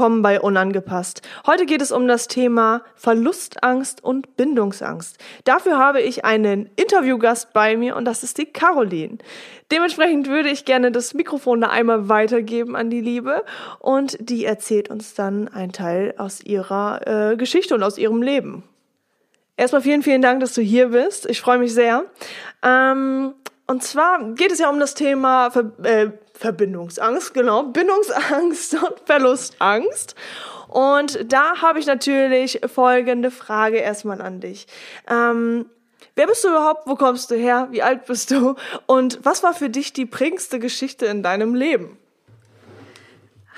Willkommen bei Unangepasst. Heute geht es um das Thema Verlustangst und Bindungsangst. Dafür habe ich einen Interviewgast bei mir und das ist die Caroline. Dementsprechend würde ich gerne das Mikrofon da einmal weitergeben an die Liebe und die erzählt uns dann einen Teil aus ihrer äh, Geschichte und aus ihrem Leben. Erstmal vielen, vielen Dank, dass du hier bist. Ich freue mich sehr. Ähm, und zwar geht es ja um das Thema Ver äh, Verbindungsangst, genau, Bindungsangst und Verlustangst. Und da habe ich natürlich folgende Frage erstmal an dich. Ähm, wer bist du überhaupt? Wo kommst du her? Wie alt bist du? Und was war für dich die prägendste Geschichte in deinem Leben?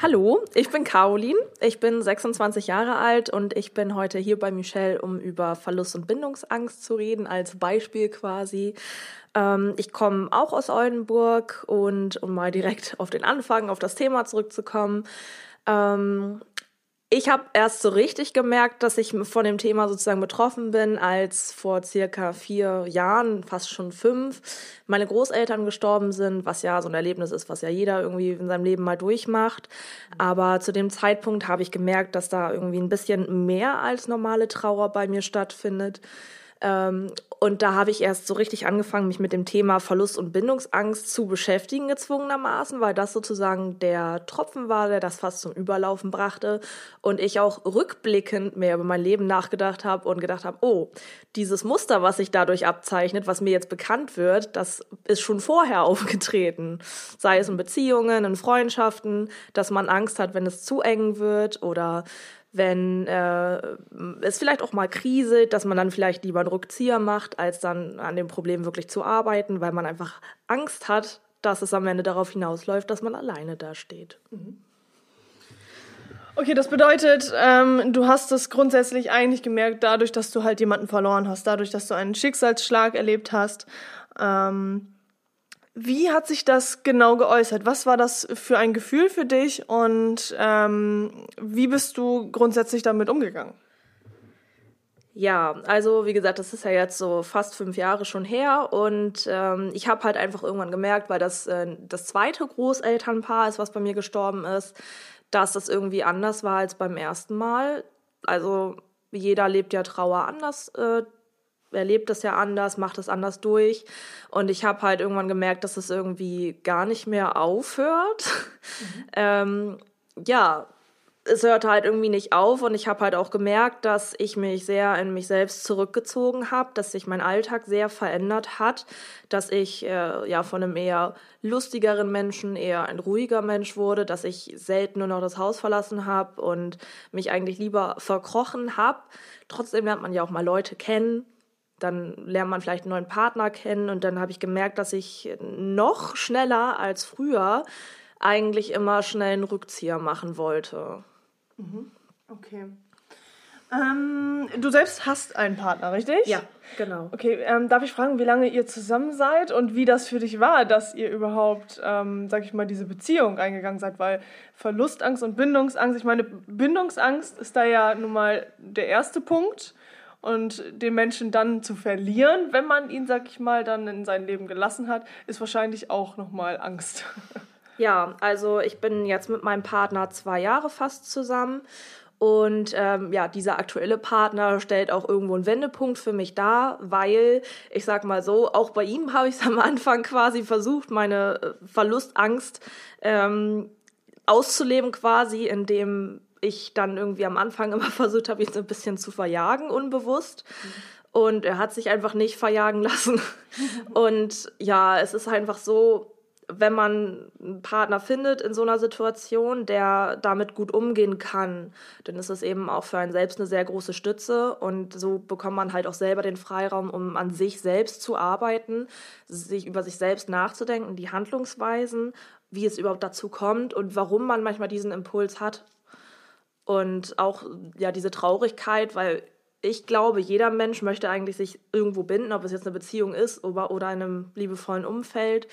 Hallo, ich bin Caroline, ich bin 26 Jahre alt und ich bin heute hier bei Michelle, um über Verlust und Bindungsangst zu reden, als Beispiel quasi. Ähm, ich komme auch aus Oldenburg und um mal direkt auf den Anfang, auf das Thema zurückzukommen. Ähm, ich habe erst so richtig gemerkt, dass ich von dem Thema sozusagen betroffen bin, als vor circa vier Jahren, fast schon fünf, meine Großeltern gestorben sind, was ja so ein Erlebnis ist, was ja jeder irgendwie in seinem Leben mal durchmacht. Aber zu dem Zeitpunkt habe ich gemerkt, dass da irgendwie ein bisschen mehr als normale Trauer bei mir stattfindet. Ähm, und da habe ich erst so richtig angefangen, mich mit dem Thema Verlust und Bindungsangst zu beschäftigen, gezwungenermaßen, weil das sozusagen der Tropfen war, der das fast zum Überlaufen brachte. Und ich auch rückblickend mehr über mein Leben nachgedacht habe und gedacht habe, oh, dieses Muster, was sich dadurch abzeichnet, was mir jetzt bekannt wird, das ist schon vorher aufgetreten. Sei es in Beziehungen, in Freundschaften, dass man Angst hat, wenn es zu eng wird oder wenn äh, es vielleicht auch mal kriselt, dass man dann vielleicht lieber einen Rückzieher macht, als dann an dem Problem wirklich zu arbeiten, weil man einfach Angst hat, dass es am Ende darauf hinausläuft, dass man alleine dasteht. Mhm. Okay, das bedeutet, ähm, du hast es grundsätzlich eigentlich gemerkt, dadurch, dass du halt jemanden verloren hast, dadurch, dass du einen Schicksalsschlag erlebt hast. Ähm, wie hat sich das genau geäußert? Was war das für ein Gefühl für dich und ähm, wie bist du grundsätzlich damit umgegangen? Ja, also wie gesagt, das ist ja jetzt so fast fünf Jahre schon her und ähm, ich habe halt einfach irgendwann gemerkt, weil das äh, das zweite Großelternpaar ist, was bei mir gestorben ist, dass das irgendwie anders war als beim ersten Mal. Also jeder lebt ja Trauer anders äh, erlebt das ja anders, macht es anders durch. Und ich habe halt irgendwann gemerkt, dass es irgendwie gar nicht mehr aufhört. Mhm. ähm, ja, es hört halt irgendwie nicht auf und ich habe halt auch gemerkt, dass ich mich sehr in mich selbst zurückgezogen habe, dass sich mein Alltag sehr verändert hat, dass ich äh, ja von einem eher lustigeren Menschen eher ein ruhiger Mensch wurde, dass ich selten nur noch das Haus verlassen habe und mich eigentlich lieber verkrochen habe. Trotzdem lernt man ja auch mal Leute kennen dann lernt man vielleicht einen neuen Partner kennen und dann habe ich gemerkt, dass ich noch schneller als früher eigentlich immer schnell einen Rückzieher machen wollte. Mhm. Okay. Ähm, du selbst hast einen Partner, richtig? Ja, genau. Okay, ähm, darf ich fragen, wie lange ihr zusammen seid und wie das für dich war, dass ihr überhaupt, ähm, sag ich mal, diese Beziehung eingegangen seid? Weil Verlustangst und Bindungsangst, ich meine, Bindungsangst ist da ja nun mal der erste Punkt und den Menschen dann zu verlieren, wenn man ihn, sag ich mal, dann in sein Leben gelassen hat, ist wahrscheinlich auch nochmal Angst. Ja, also ich bin jetzt mit meinem Partner zwei Jahre fast zusammen. Und ähm, ja, dieser aktuelle Partner stellt auch irgendwo einen Wendepunkt für mich dar, weil ich sag mal so, auch bei ihm habe ich es am Anfang quasi versucht, meine äh, Verlustangst ähm, auszuleben, quasi, indem ich dann irgendwie am Anfang immer versucht habe, ihn so ein bisschen zu verjagen, unbewusst. Mhm. Und er hat sich einfach nicht verjagen lassen. Und ja, es ist einfach so, wenn man einen Partner findet in so einer Situation, der damit gut umgehen kann, dann ist es eben auch für einen selbst eine sehr große Stütze und so bekommt man halt auch selber den Freiraum, um an sich selbst zu arbeiten, sich über sich selbst nachzudenken, die Handlungsweisen, wie es überhaupt dazu kommt und warum man manchmal diesen Impuls hat und auch ja diese Traurigkeit, weil ich glaube, jeder Mensch möchte eigentlich sich irgendwo binden, ob es jetzt eine Beziehung ist oder, oder in einem liebevollen Umfeld.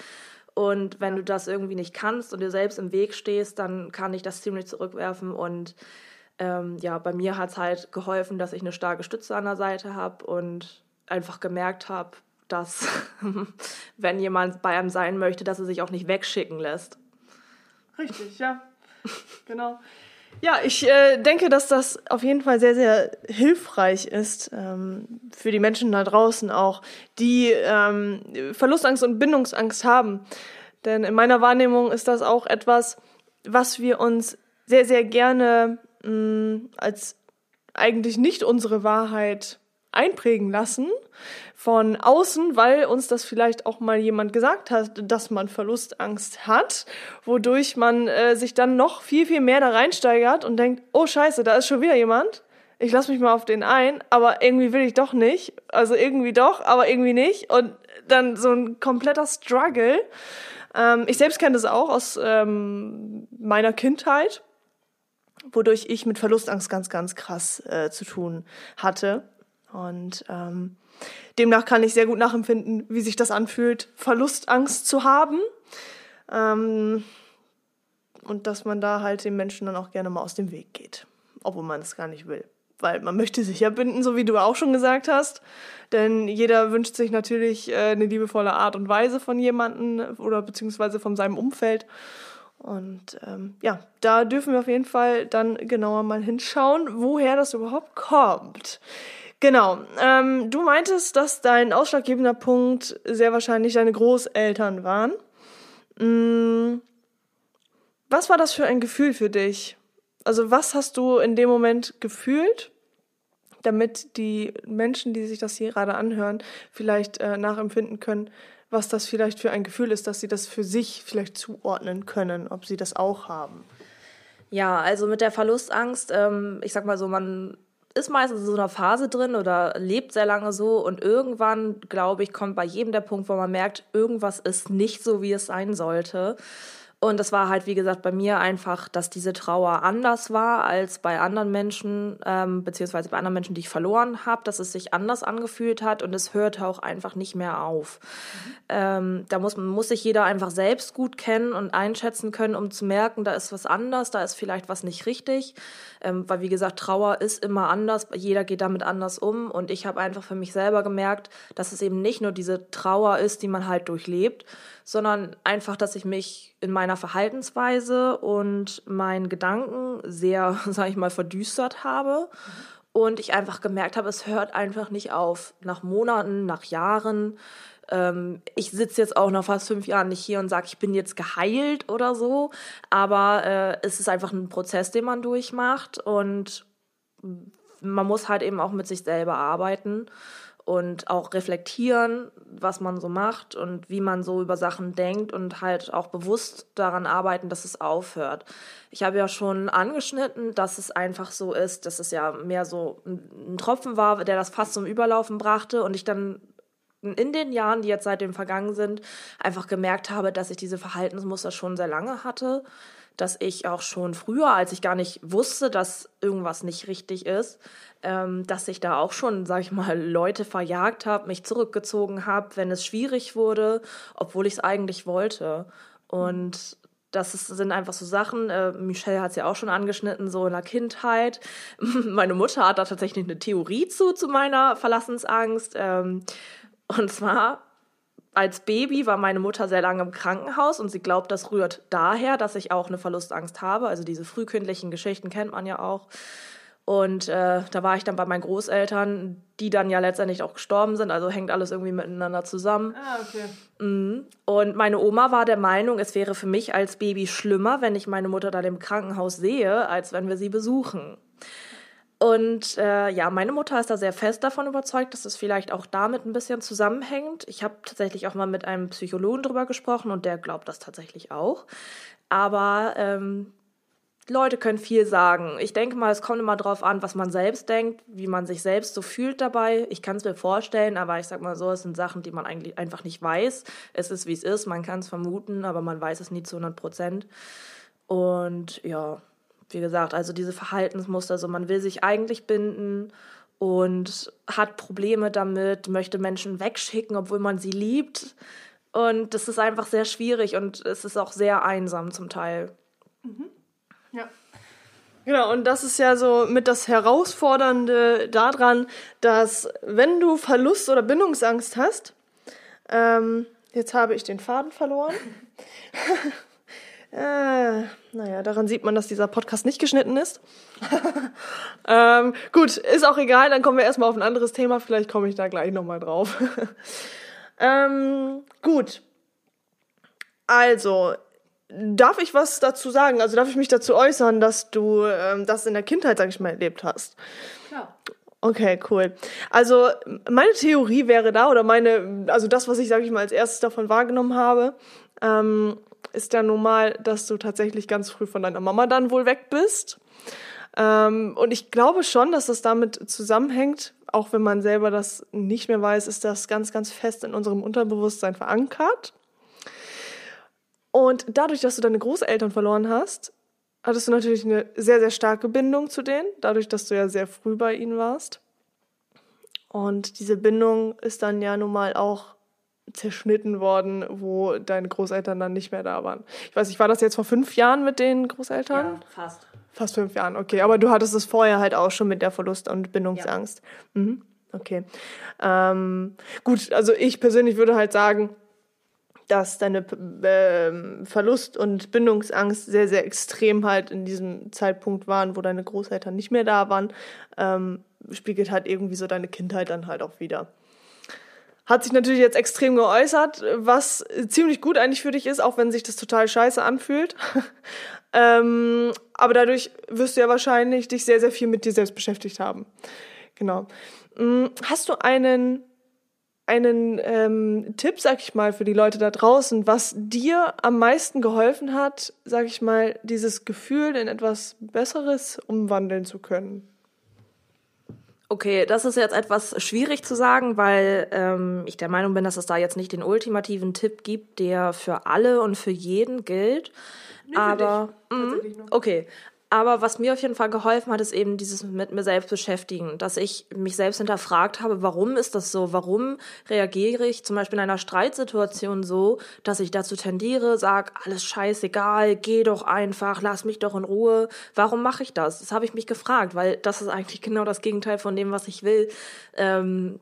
Und wenn du das irgendwie nicht kannst und dir selbst im Weg stehst, dann kann ich das ziemlich zurückwerfen. Und ähm, ja, bei mir hat es halt geholfen, dass ich eine starke Stütze an der Seite habe und einfach gemerkt habe, dass wenn jemand bei einem sein möchte, dass er sich auch nicht wegschicken lässt. Richtig, ja. genau. Ja, ich äh, denke, dass das auf jeden Fall sehr, sehr hilfreich ist ähm, für die Menschen da draußen auch, die ähm, Verlustangst und Bindungsangst haben. Denn in meiner Wahrnehmung ist das auch etwas, was wir uns sehr, sehr gerne mh, mm, als eigentlich nicht unsere Wahrheit einprägen lassen von außen, weil uns das vielleicht auch mal jemand gesagt hat, dass man Verlustangst hat, wodurch man äh, sich dann noch viel, viel mehr da reinsteigert und denkt, oh scheiße, da ist schon wieder jemand. Ich lasse mich mal auf den ein, aber irgendwie will ich doch nicht. Also irgendwie doch, aber irgendwie nicht. Und dann so ein kompletter Struggle. Ähm, ich selbst kenne das auch aus ähm, meiner Kindheit, wodurch ich mit Verlustangst ganz, ganz krass äh, zu tun hatte. Und ähm, demnach kann ich sehr gut nachempfinden, wie sich das anfühlt, Verlustangst zu haben. Ähm, und dass man da halt den Menschen dann auch gerne mal aus dem Weg geht, obwohl man es gar nicht will. Weil man möchte sich ja binden, so wie du auch schon gesagt hast. Denn jeder wünscht sich natürlich äh, eine liebevolle Art und Weise von jemandem oder beziehungsweise von seinem Umfeld. Und ähm, ja, da dürfen wir auf jeden Fall dann genauer mal hinschauen, woher das überhaupt kommt. Genau. Ähm, du meintest, dass dein ausschlaggebender Punkt sehr wahrscheinlich deine Großeltern waren. Mhm. Was war das für ein Gefühl für dich? Also was hast du in dem Moment gefühlt, damit die Menschen, die sich das hier gerade anhören, vielleicht äh, nachempfinden können, was das vielleicht für ein Gefühl ist, dass sie das für sich vielleicht zuordnen können, ob sie das auch haben? Ja, also mit der Verlustangst, ähm, ich sag mal so, man ist meistens in so einer Phase drin oder lebt sehr lange so und irgendwann, glaube ich, kommt bei jedem der Punkt, wo man merkt, irgendwas ist nicht so, wie es sein sollte. Und das war halt, wie gesagt, bei mir einfach, dass diese Trauer anders war als bei anderen Menschen, ähm, beziehungsweise bei anderen Menschen, die ich verloren habe, dass es sich anders angefühlt hat und es hörte auch einfach nicht mehr auf. Mhm. Ähm, da muss, muss sich jeder einfach selbst gut kennen und einschätzen können, um zu merken, da ist was anders, da ist vielleicht was nicht richtig. Ähm, weil, wie gesagt, Trauer ist immer anders, jeder geht damit anders um. Und ich habe einfach für mich selber gemerkt, dass es eben nicht nur diese Trauer ist, die man halt durchlebt, sondern einfach, dass ich mich in meiner Verhaltensweise und meinen Gedanken sehr, sag ich mal, verdüstert habe. Und ich einfach gemerkt habe, es hört einfach nicht auf. Nach Monaten, nach Jahren. Ähm, ich sitze jetzt auch nach fast fünf Jahren nicht hier und sage, ich bin jetzt geheilt oder so. Aber äh, es ist einfach ein Prozess, den man durchmacht. Und man muss halt eben auch mit sich selber arbeiten und auch reflektieren, was man so macht und wie man so über Sachen denkt und halt auch bewusst daran arbeiten, dass es aufhört. Ich habe ja schon angeschnitten, dass es einfach so ist, dass es ja mehr so ein Tropfen war, der das fast zum Überlaufen brachte und ich dann in den Jahren, die jetzt seitdem vergangen sind, einfach gemerkt habe, dass ich diese Verhaltensmuster schon sehr lange hatte dass ich auch schon früher, als ich gar nicht wusste, dass irgendwas nicht richtig ist, ähm, dass ich da auch schon, sag ich mal, Leute verjagt habe, mich zurückgezogen habe, wenn es schwierig wurde, obwohl ich es eigentlich wollte. Und das ist, sind einfach so Sachen, äh, Michelle hat es ja auch schon angeschnitten, so in der Kindheit. Meine Mutter hat da tatsächlich eine Theorie zu, zu meiner Verlassensangst. Ähm, und zwar als Baby war meine Mutter sehr lange im Krankenhaus und sie glaubt, das rührt daher, dass ich auch eine Verlustangst habe. Also diese frühkindlichen Geschichten kennt man ja auch. Und äh, da war ich dann bei meinen Großeltern, die dann ja letztendlich auch gestorben sind. Also hängt alles irgendwie miteinander zusammen. Ah, okay. Mhm. Und meine Oma war der Meinung, es wäre für mich als Baby schlimmer, wenn ich meine Mutter dann im Krankenhaus sehe, als wenn wir sie besuchen. Und äh, ja, meine Mutter ist da sehr fest davon überzeugt, dass es vielleicht auch damit ein bisschen zusammenhängt. Ich habe tatsächlich auch mal mit einem Psychologen drüber gesprochen und der glaubt das tatsächlich auch. Aber ähm, Leute können viel sagen. Ich denke mal, es kommt immer darauf an, was man selbst denkt, wie man sich selbst so fühlt dabei. Ich kann es mir vorstellen, aber ich sag mal so, es sind Sachen, die man eigentlich einfach nicht weiß. Es ist, wie es ist. Man kann es vermuten, aber man weiß es nie zu 100 Prozent. Und ja, wie gesagt, also diese Verhaltensmuster, so man will sich eigentlich binden und hat Probleme damit, möchte Menschen wegschicken, obwohl man sie liebt. Und das ist einfach sehr schwierig und es ist auch sehr einsam zum Teil. Mhm. Ja. Genau, und das ist ja so mit das Herausfordernde daran, dass wenn du Verlust oder Bindungsangst hast, ähm, jetzt habe ich den Faden verloren. äh, naja, daran sieht man, dass dieser Podcast nicht geschnitten ist. ähm, gut, ist auch egal, dann kommen wir erstmal auf ein anderes Thema, vielleicht komme ich da gleich nochmal drauf. ähm, gut. Also, darf ich was dazu sagen? Also darf ich mich dazu äußern, dass du ähm, das in der Kindheit, sag ich mal, erlebt hast? Klar. Okay, cool. Also meine Theorie wäre da oder meine, also das, was ich, sag ich mal, als erstes davon wahrgenommen habe, ähm, ist ja nun mal, dass du tatsächlich ganz früh von deiner Mama dann wohl weg bist. Ähm, und ich glaube schon, dass das damit zusammenhängt, auch wenn man selber das nicht mehr weiß, ist das ganz, ganz fest in unserem Unterbewusstsein verankert. Und dadurch, dass du deine Großeltern verloren hast, hattest du natürlich eine sehr, sehr starke Bindung zu denen, dadurch, dass du ja sehr früh bei ihnen warst. Und diese Bindung ist dann ja nun mal auch zerschnitten worden, wo deine Großeltern dann nicht mehr da waren. Ich weiß nicht, war das jetzt vor fünf Jahren mit den Großeltern? Ja, fast. Fast fünf Jahren, okay. Aber du hattest es vorher halt auch schon mit der Verlust- und Bindungsangst. Ja. Mhm. Okay. Ähm, gut, also ich persönlich würde halt sagen, dass deine äh, Verlust- und Bindungsangst sehr, sehr extrem halt in diesem Zeitpunkt waren, wo deine Großeltern nicht mehr da waren, ähm, spiegelt halt irgendwie so deine Kindheit dann halt auch wieder. Hat sich natürlich jetzt extrem geäußert, was ziemlich gut eigentlich für dich ist, auch wenn sich das total scheiße anfühlt. ähm, aber dadurch wirst du ja wahrscheinlich dich sehr, sehr viel mit dir selbst beschäftigt haben. Genau. Hm, hast du einen einen ähm, Tipp, sag ich mal, für die Leute da draußen, was dir am meisten geholfen hat, sag ich mal, dieses Gefühl in etwas Besseres umwandeln zu können? Okay, das ist jetzt etwas schwierig zu sagen, weil ähm, ich der Meinung bin, dass es da jetzt nicht den ultimativen Tipp gibt, der für alle und für jeden gilt. Nee, aber mh, okay, aber was mir auf jeden Fall geholfen hat, ist eben dieses mit mir selbst beschäftigen, dass ich mich selbst hinterfragt habe, warum ist das so? Warum reagiere ich zum Beispiel in einer Streitsituation so, dass ich dazu tendiere, sag alles scheißegal, geh doch einfach, lass mich doch in Ruhe. Warum mache ich das? Das habe ich mich gefragt, weil das ist eigentlich genau das Gegenteil von dem, was ich will. Ähm,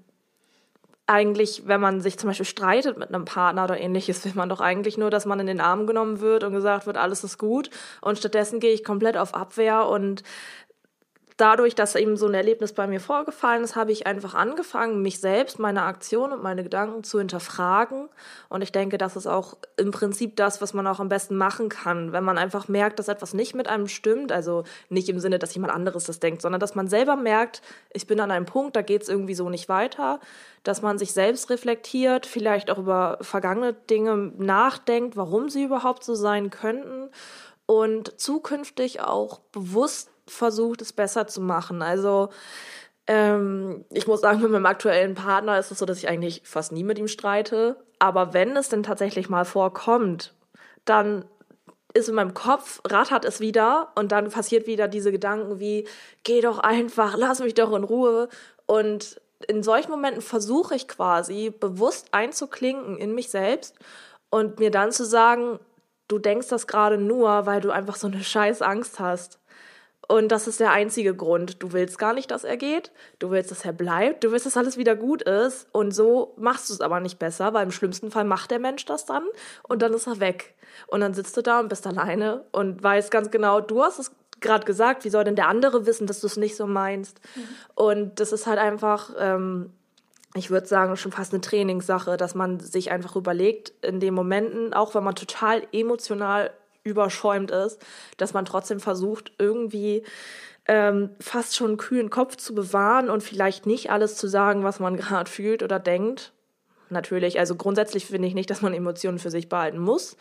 eigentlich, wenn man sich zum Beispiel streitet mit einem Partner oder ähnliches, will man doch eigentlich nur, dass man in den Arm genommen wird und gesagt wird, alles ist gut. Und stattdessen gehe ich komplett auf Abwehr und dadurch, dass eben so ein Erlebnis bei mir vorgefallen ist, habe ich einfach angefangen, mich selbst, meine Aktion und meine Gedanken zu hinterfragen. Und ich denke, das ist auch im Prinzip das, was man auch am besten machen kann, wenn man einfach merkt, dass etwas nicht mit einem stimmt. Also nicht im Sinne, dass jemand anderes das denkt, sondern dass man selber merkt, ich bin an einem Punkt, da geht es irgendwie so nicht weiter. Dass man sich selbst reflektiert, vielleicht auch über vergangene Dinge nachdenkt, warum sie überhaupt so sein könnten und zukünftig auch bewusst versucht, es besser zu machen. Also ähm, ich muss sagen, mit meinem aktuellen Partner ist es so, dass ich eigentlich fast nie mit ihm streite. Aber wenn es denn tatsächlich mal vorkommt, dann ist in meinem Kopf, rattert es wieder und dann passiert wieder diese Gedanken wie, geh doch einfach, lass mich doch in Ruhe. Und in solchen Momenten versuche ich quasi bewusst einzuklinken in mich selbst und mir dann zu sagen, du denkst das gerade nur, weil du einfach so eine scheiß Angst hast. Und das ist der einzige Grund. Du willst gar nicht, dass er geht. Du willst, dass er bleibt. Du willst, dass alles wieder gut ist. Und so machst du es aber nicht besser, weil im schlimmsten Fall macht der Mensch das dann und dann ist er weg. Und dann sitzt du da und bist alleine und weißt ganz genau, du hast es gerade gesagt, wie soll denn der andere wissen, dass du es nicht so meinst? Mhm. Und das ist halt einfach, ähm, ich würde sagen, schon fast eine Trainingssache, dass man sich einfach überlegt, in den Momenten, auch wenn man total emotional überschäumt ist, dass man trotzdem versucht, irgendwie ähm, fast schon einen kühlen Kopf zu bewahren und vielleicht nicht alles zu sagen, was man gerade fühlt oder denkt. Natürlich, also grundsätzlich finde ich nicht, dass man Emotionen für sich behalten muss.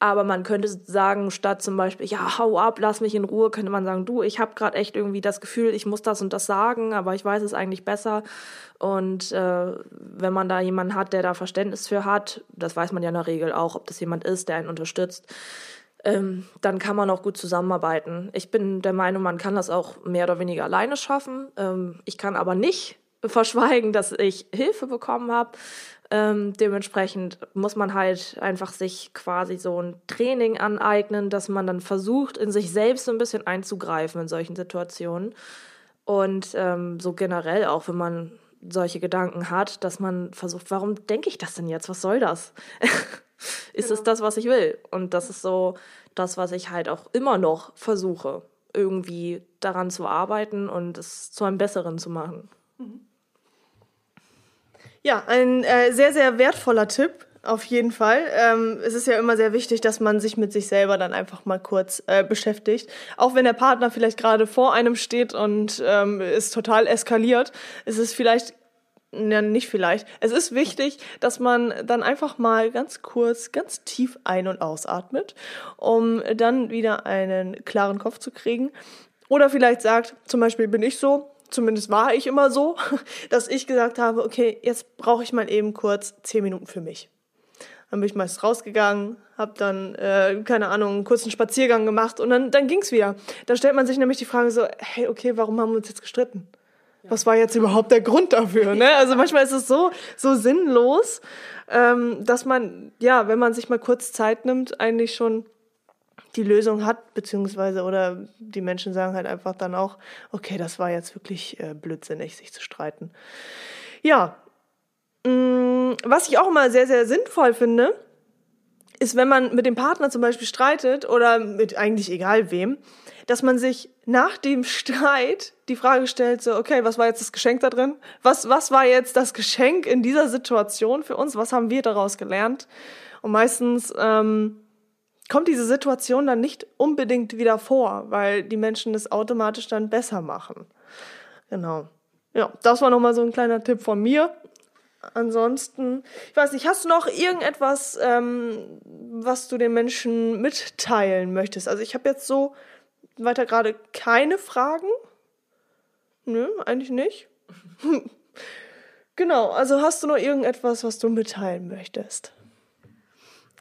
Aber man könnte sagen, statt zum Beispiel, ja, hau ab, lass mich in Ruhe, könnte man sagen, du, ich habe gerade echt irgendwie das Gefühl, ich muss das und das sagen, aber ich weiß es eigentlich besser. Und äh, wenn man da jemanden hat, der da Verständnis für hat, das weiß man ja in der Regel auch, ob das jemand ist, der einen unterstützt, ähm, dann kann man auch gut zusammenarbeiten. Ich bin der Meinung, man kann das auch mehr oder weniger alleine schaffen. Ähm, ich kann aber nicht verschweigen, dass ich Hilfe bekommen habe. Ähm, dementsprechend muss man halt einfach sich quasi so ein Training aneignen, dass man dann versucht, in sich selbst so ein bisschen einzugreifen in solchen Situationen. Und ähm, so generell auch, wenn man solche Gedanken hat, dass man versucht, warum denke ich das denn jetzt? Was soll das? ist genau. es das, was ich will? Und das ist so das, was ich halt auch immer noch versuche, irgendwie daran zu arbeiten und es zu einem Besseren zu machen. Mhm. Ja, ein äh, sehr, sehr wertvoller Tipp. Auf jeden Fall. Ähm, es ist ja immer sehr wichtig, dass man sich mit sich selber dann einfach mal kurz äh, beschäftigt. Auch wenn der Partner vielleicht gerade vor einem steht und ähm, ist total eskaliert, ist es vielleicht ja, nicht vielleicht. Es ist wichtig, dass man dann einfach mal ganz kurz, ganz tief ein- und ausatmet, um dann wieder einen klaren Kopf zu kriegen. Oder vielleicht sagt, zum Beispiel bin ich so, zumindest war ich immer so, dass ich gesagt habe, okay, jetzt brauche ich mal eben kurz zehn Minuten für mich. Dann bin ich meist rausgegangen, habe dann, äh, keine Ahnung, einen kurzen Spaziergang gemacht und dann, dann ging's wieder. Dann stellt man sich nämlich die Frage so, hey, okay, warum haben wir uns jetzt gestritten? Was war jetzt überhaupt der Grund dafür? Ne? Also manchmal ist es so, so sinnlos, ähm, dass man, ja, wenn man sich mal kurz Zeit nimmt, eigentlich schon die Lösung hat, beziehungsweise oder die Menschen sagen halt einfach dann auch, okay, das war jetzt wirklich äh, blödsinnig, sich zu streiten. Ja, mm, was ich auch immer sehr, sehr sinnvoll finde, ist, wenn man mit dem Partner zum Beispiel streitet oder mit eigentlich egal wem, dass man sich nach dem Streit die Frage stellt, so, okay, was war jetzt das Geschenk da drin? Was, was war jetzt das Geschenk in dieser Situation für uns? Was haben wir daraus gelernt? Und meistens ähm, kommt diese Situation dann nicht unbedingt wieder vor, weil die Menschen es automatisch dann besser machen. Genau. Ja, das war nochmal so ein kleiner Tipp von mir. Ansonsten, ich weiß nicht, hast du noch irgendetwas, ähm, was du den Menschen mitteilen möchtest? Also ich habe jetzt so weiter gerade keine Fragen. Nö, eigentlich nicht. genau, also hast du noch irgendetwas, was du mitteilen möchtest?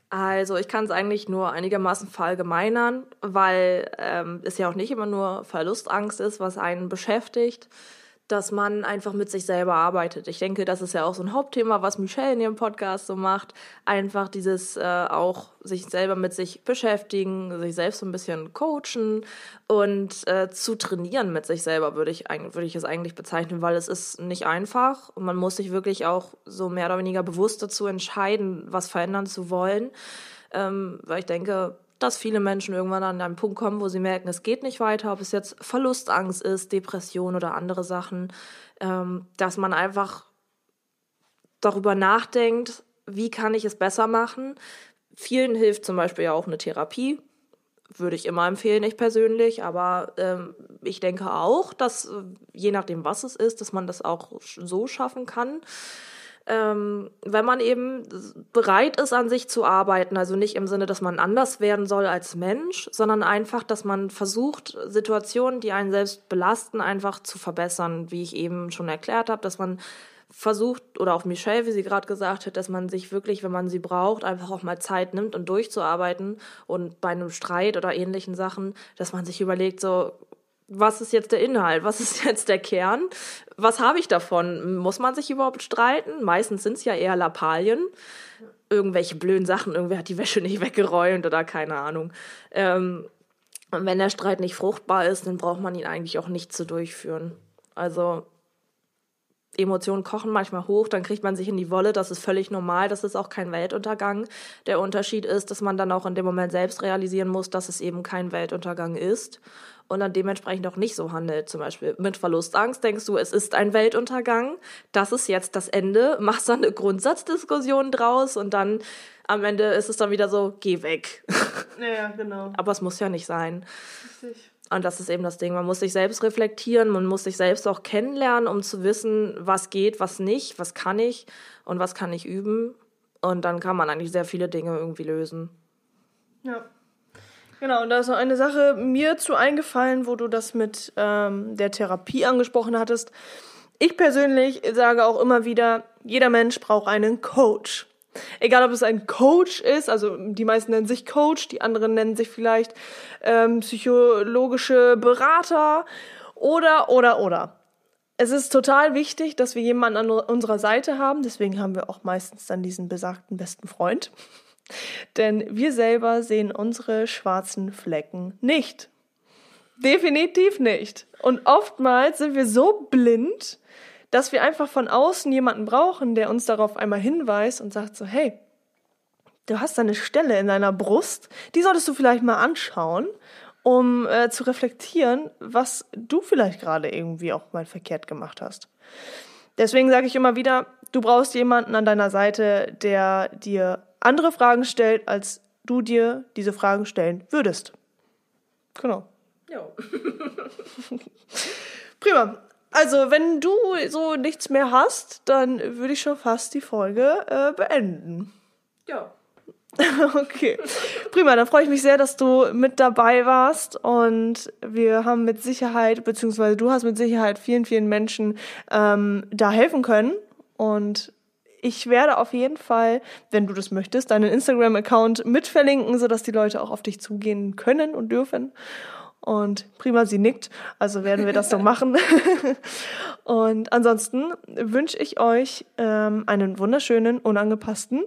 Also ich kann es eigentlich nur einigermaßen verallgemeinern, weil ähm, es ja auch nicht immer nur Verlustangst ist, was einen beschäftigt, dass man einfach mit sich selber arbeitet. Ich denke, das ist ja auch so ein Hauptthema, was Michelle in ihrem Podcast so macht. Einfach dieses äh, auch sich selber mit sich beschäftigen, sich selbst so ein bisschen coachen und äh, zu trainieren mit sich selber, würde ich, würde ich es eigentlich bezeichnen, weil es ist nicht einfach und man muss sich wirklich auch so mehr oder weniger bewusst dazu entscheiden, was verändern zu wollen. Ähm, weil ich denke, dass viele Menschen irgendwann an einen Punkt kommen, wo sie merken, es geht nicht weiter, ob es jetzt Verlustangst ist, Depression oder andere Sachen, ähm, dass man einfach darüber nachdenkt, wie kann ich es besser machen. Vielen hilft zum Beispiel ja auch eine Therapie, würde ich immer empfehlen, ich persönlich, aber ähm, ich denke auch, dass je nachdem, was es ist, dass man das auch so schaffen kann ähm, wenn man eben bereit ist, an sich zu arbeiten, also nicht im Sinne, dass man anders werden soll als Mensch, sondern einfach, dass man versucht, Situationen, die einen selbst belasten, einfach zu verbessern, wie ich eben schon erklärt habe, dass man versucht, oder auch Michelle, wie sie gerade gesagt hat, dass man sich wirklich, wenn man sie braucht, einfach auch mal Zeit nimmt und durchzuarbeiten und bei einem Streit oder ähnlichen Sachen, dass man sich überlegt, so, was ist jetzt der Inhalt? Was ist jetzt der Kern? Was habe ich davon? Muss man sich überhaupt streiten? Meistens sind es ja eher Lappalien. Irgendwelche blöden Sachen, irgendwer hat die Wäsche nicht weggeräumt oder keine Ahnung. Ähm, und wenn der Streit nicht fruchtbar ist, dann braucht man ihn eigentlich auch nicht zu durchführen. Also Emotionen kochen manchmal hoch, dann kriegt man sich in die Wolle, das ist völlig normal, das ist auch kein Weltuntergang. Der Unterschied ist, dass man dann auch in dem Moment selbst realisieren muss, dass es eben kein Weltuntergang ist und dann dementsprechend auch nicht so handelt. Zum Beispiel mit Verlustangst denkst du, es ist ein Weltuntergang, das ist jetzt das Ende, machst dann eine Grundsatzdiskussion draus und dann am Ende ist es dann wieder so, geh weg. Ja, genau. Aber es muss ja nicht sein. Richtig. Und das ist eben das Ding. Man muss sich selbst reflektieren, man muss sich selbst auch kennenlernen, um zu wissen, was geht, was nicht, was kann ich und was kann ich üben. Und dann kann man eigentlich sehr viele Dinge irgendwie lösen. Ja. Genau, und da ist noch eine Sache mir zu eingefallen, wo du das mit ähm, der Therapie angesprochen hattest. Ich persönlich sage auch immer wieder, jeder Mensch braucht einen Coach. Egal, ob es ein Coach ist, also die meisten nennen sich Coach, die anderen nennen sich vielleicht ähm, psychologische Berater oder, oder, oder. Es ist total wichtig, dass wir jemanden an unserer Seite haben. Deswegen haben wir auch meistens dann diesen besagten besten Freund. Denn wir selber sehen unsere schwarzen Flecken nicht. Definitiv nicht. Und oftmals sind wir so blind, dass wir einfach von außen jemanden brauchen, der uns darauf einmal hinweist und sagt so, hey, du hast eine Stelle in deiner Brust, die solltest du vielleicht mal anschauen, um äh, zu reflektieren, was du vielleicht gerade irgendwie auch mal verkehrt gemacht hast. Deswegen sage ich immer wieder, du brauchst jemanden an deiner Seite, der dir andere Fragen stellt, als du dir diese Fragen stellen würdest. Genau. Ja. Prima. Also, wenn du so nichts mehr hast, dann würde ich schon fast die Folge äh, beenden. Ja. okay. Prima, dann freue ich mich sehr, dass du mit dabei warst und wir haben mit Sicherheit, beziehungsweise du hast mit Sicherheit vielen, vielen Menschen ähm, da helfen können und ich werde auf jeden Fall, wenn du das möchtest, deinen Instagram-Account mitverlinken, sodass die Leute auch auf dich zugehen können und dürfen. Und prima, sie nickt. Also werden wir das so machen. und ansonsten wünsche ich euch ähm, einen wunderschönen, unangepassten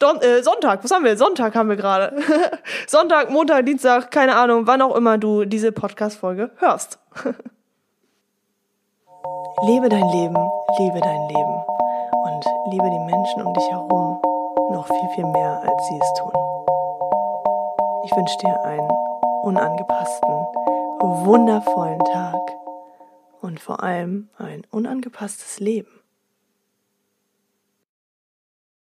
Don äh, Sonntag. Was haben wir? Sonntag haben wir gerade. Sonntag, Montag, Dienstag, keine Ahnung, wann auch immer du diese Podcast-Folge hörst. lebe dein Leben, liebe dein Leben und liebe die Menschen um dich herum noch viel, viel mehr, als sie es tun. Ich wünsche dir einen unangepassten, wundervollen Tag und vor allem ein unangepasstes Leben.